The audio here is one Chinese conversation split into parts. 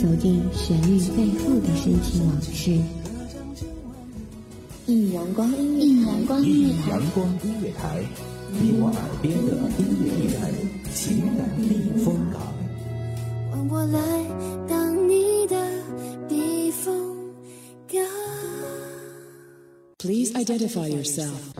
走进旋律背后的深情往事。一米阳光音乐，一米阳光音乐台，阳光音乐台，你我耳边的音乐驿站，情感避风港。换我来当你的避风港。Please identify yourself。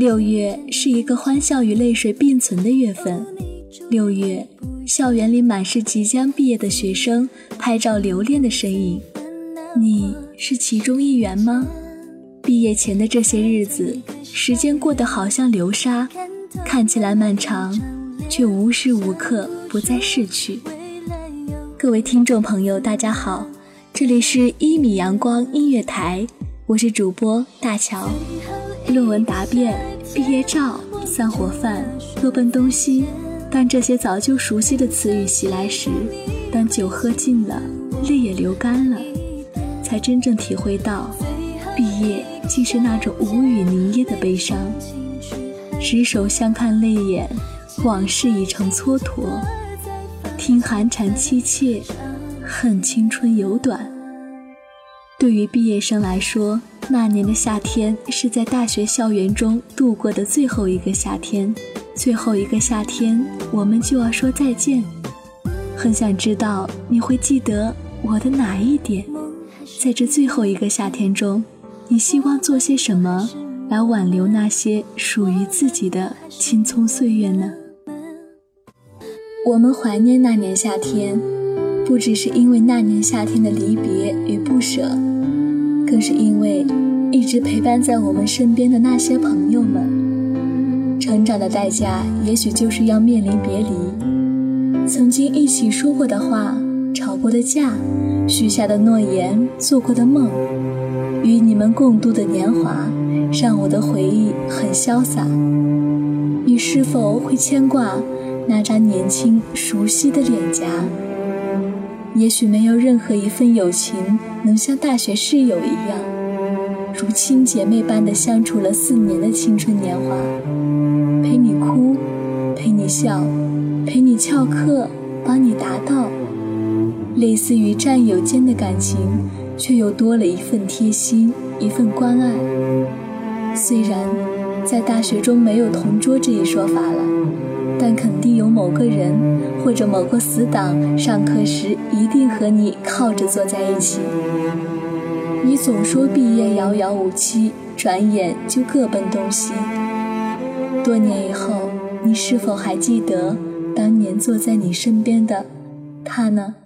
六月是一个欢笑与泪水并存的月份。六月，校园里满是即将毕业的学生拍照留恋的身影。你是其中一员吗？毕业前的这些日子，时间过得好像流沙，看起来漫长，却无时无刻不在逝去。各位听众朋友，大家好，这里是一米阳光音乐台，我是主播大乔。论文答辩、毕业照、散伙饭、各奔东西。当这些早就熟悉的词语袭来时，当酒喝尽了，泪也流干了，才真正体会到，毕业竟是那种无语凝噎的悲伤。执手相看泪眼，往事已成蹉跎。听寒蝉凄切，恨青春有短。对于毕业生来说，那年的夏天是在大学校园中度过的最后一个夏天。最后一个夏天，我们就要说再见。很想知道你会记得我的哪一点？在这最后一个夏天中，你希望做些什么来挽留那些属于自己的青葱岁月呢？我们怀念那年夏天，不只是因为那年夏天的离别与不舍，更是因为一直陪伴在我们身边的那些朋友们。成长的代价，也许就是要面临别离。曾经一起说过的话，吵过的架，许下的诺言，做过的梦，与你们共度的年华，让我的回忆很潇洒。你是否会牵挂那张年轻熟悉的脸颊？也许没有任何一份友情能像大学室友一样，如亲姐妹般的相处了四年的青春年华。陪你哭，陪你笑，陪你翘课，帮你答到，类似于战友间的感情，却又多了一份贴心，一份关爱。虽然在大学中没有同桌这一说法了，但肯定有某个人或者某个死党，上课时一定和你靠着坐在一起。你总说毕业遥遥无期，转眼就各奔东西。多年以后，你是否还记得当年坐在你身边的他呢？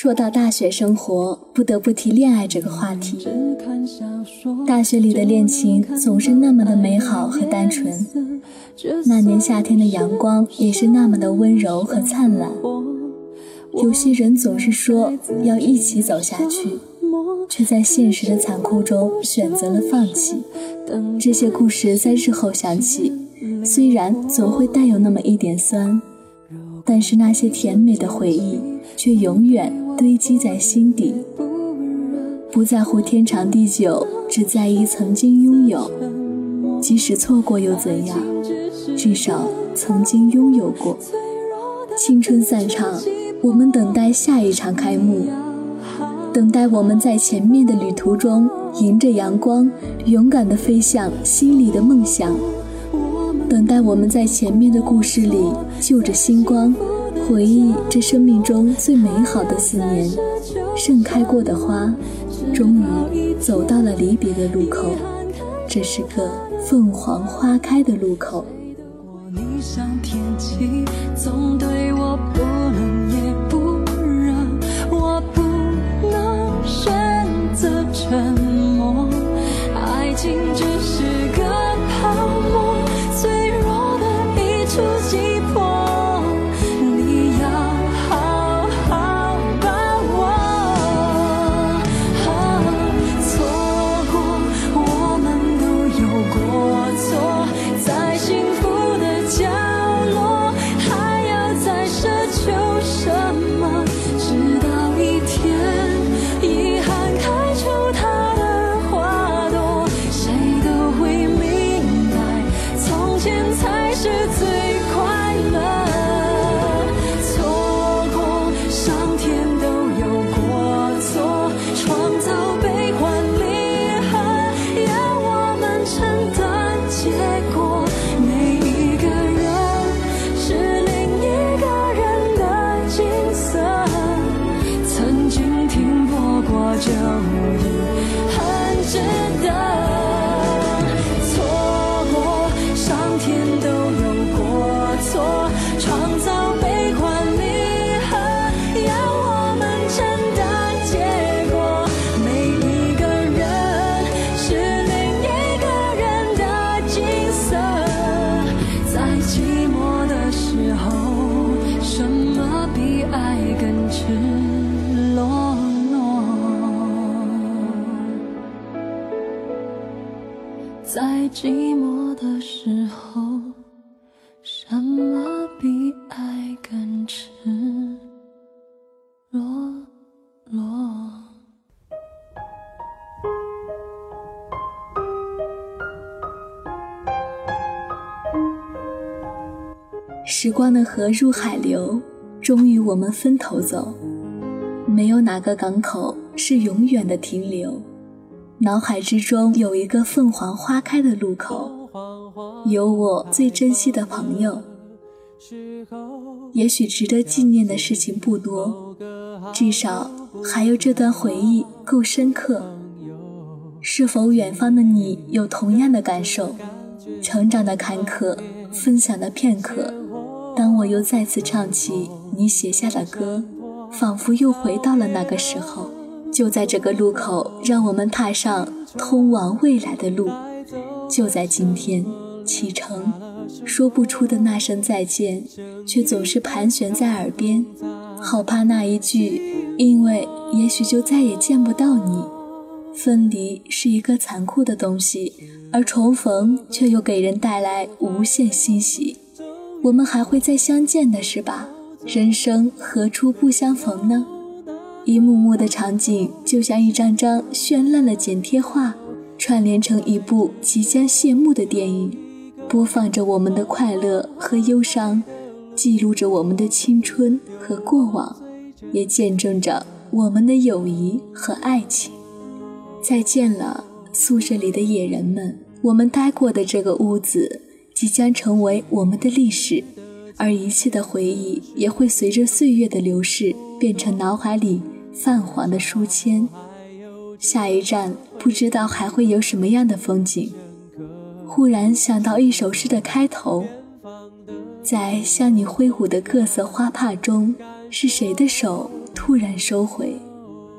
说到大学生活，不得不提恋爱这个话题。大学里的恋情总是那么的美好和单纯，那年夏天的阳光也是那么的温柔和灿烂。有些人总是说要一起走下去，却在现实的残酷中选择了放弃。这些故事在日后想起，虽然总会带有那么一点酸，但是那些甜美的回忆却永远堆积在心底。不在乎天长地久，只在意曾经拥有。即使错过又怎样？至少曾经拥有过。青春散场，我们等待下一场开幕，等待我们在前面的旅途中迎着阳光，勇敢地飞向心里的梦想。等待我们在前面的故事里就着星光，回忆这生命中最美好的四年，盛开过的花。终于走到了离别的路口，这是个凤凰花开的路口。我才是最寂寞的时候，什么比爱更赤裸裸时光的河入海流，终于我们分头走。没有哪个港口是永远的停留。脑海之中有一个凤凰花开的路口，有我最珍惜的朋友。也许值得纪念的事情不多，至少还有这段回忆够深刻。是否远方的你有同样的感受？成长的坎坷，分享的片刻。当我又再次唱起你写下的歌，仿佛又回到了那个时候。就在这个路口，让我们踏上通往未来的路。就在今天启程，说不出的那声再见，却总是盘旋在耳边。好怕那一句，因为也许就再也见不到你。分离是一个残酷的东西，而重逢却又给人带来无限欣喜。我们还会再相见的是吧？人生何处不相逢呢？一幕幕的场景就像一张张绚烂的剪贴画，串联成一部即将谢幕的电影，播放着我们的快乐和忧伤，记录着我们的青春和过往，也见证着我们的友谊和爱情。再见了，宿舍里的野人们，我们待过的这个屋子。即将成为我们的历史，而一切的回忆也会随着岁月的流逝变成脑海里泛黄的书签。下一站不知道还会有什么样的风景。忽然想到一首诗的开头，在向你挥舞的各色花帕中，是谁的手突然收回，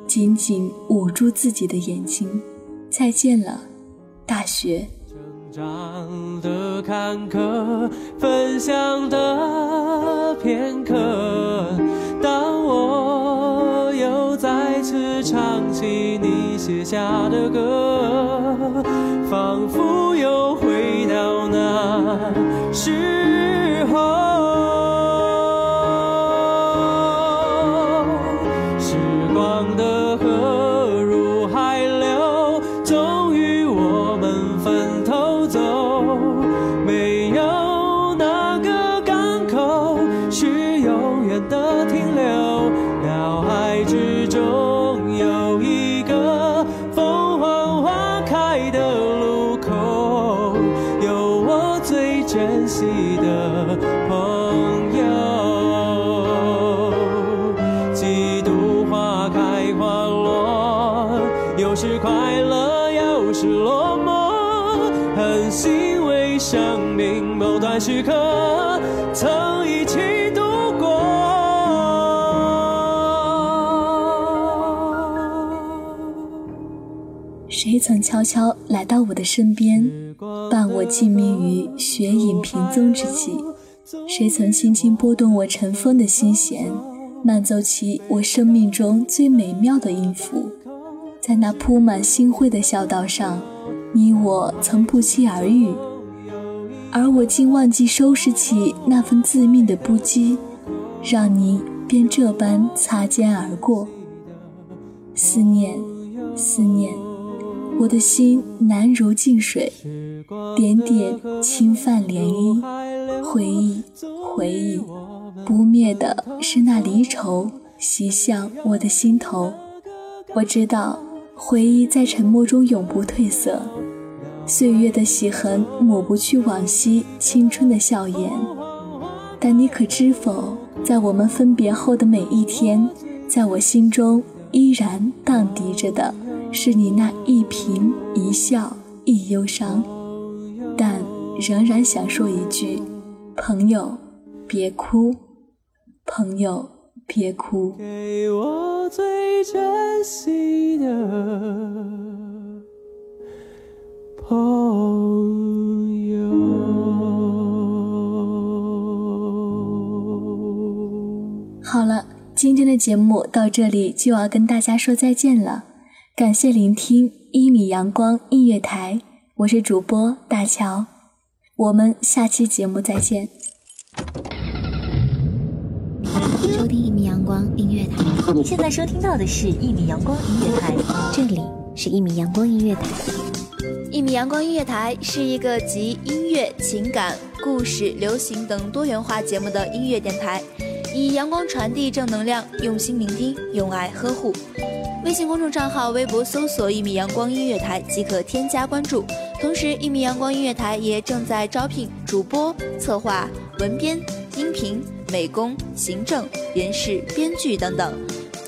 紧紧捂住自己的眼睛？再见了，大学。长的坎坷，分享的片刻。唱起你写下的歌，仿佛又回到那时候。时刻曾一起度过。谁曾悄悄来到我的身边，伴我静谧于雪影萍踪之际？谁曾轻轻拨动我尘封的心弦，慢奏起我生命中最美妙的音符？在那铺满星辉的小道上，你我曾不期而遇。而我竟忘记收拾起那份自命的不羁，让你便这般擦肩而过。思念，思念，我的心难如静水，点点轻泛涟漪。回忆，回忆，不灭的是那离愁袭向我的心头。我知道，回忆在沉默中永不褪色。岁月的洗痕抹不去往昔青春的笑颜，但你可知否，在我们分别后的每一天，在我心中依然荡涤着的是你那一颦一笑一忧伤，但仍然想说一句：朋友，别哭，朋友，别哭。给我最珍惜的。今天的节目到这里就要跟大家说再见了。感谢聆听一米阳光音乐台，我是主播大乔，我们下期节目再见。收听一米阳光音乐台，你现在收听到的是一米阳光音乐台，这里是一米阳光音乐台。一米阳光音乐台是一个集音乐、情感、故事、流行等多元化节目的音乐电台，以阳光传递正能量，用心聆听，用爱呵护。微信公众账号、微博搜索“一米阳光音乐台”即可添加关注。同时，一米阳光音乐台也正在招聘主播、策划、文编、音频、美工、行政、人事、编剧等等。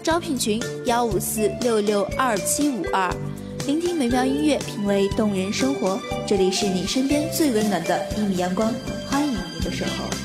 招聘群：幺五四六六二七五二。聆听美妙音乐，品味动人生活。这里是你身边最温暖的一米阳光，欢迎你的守候。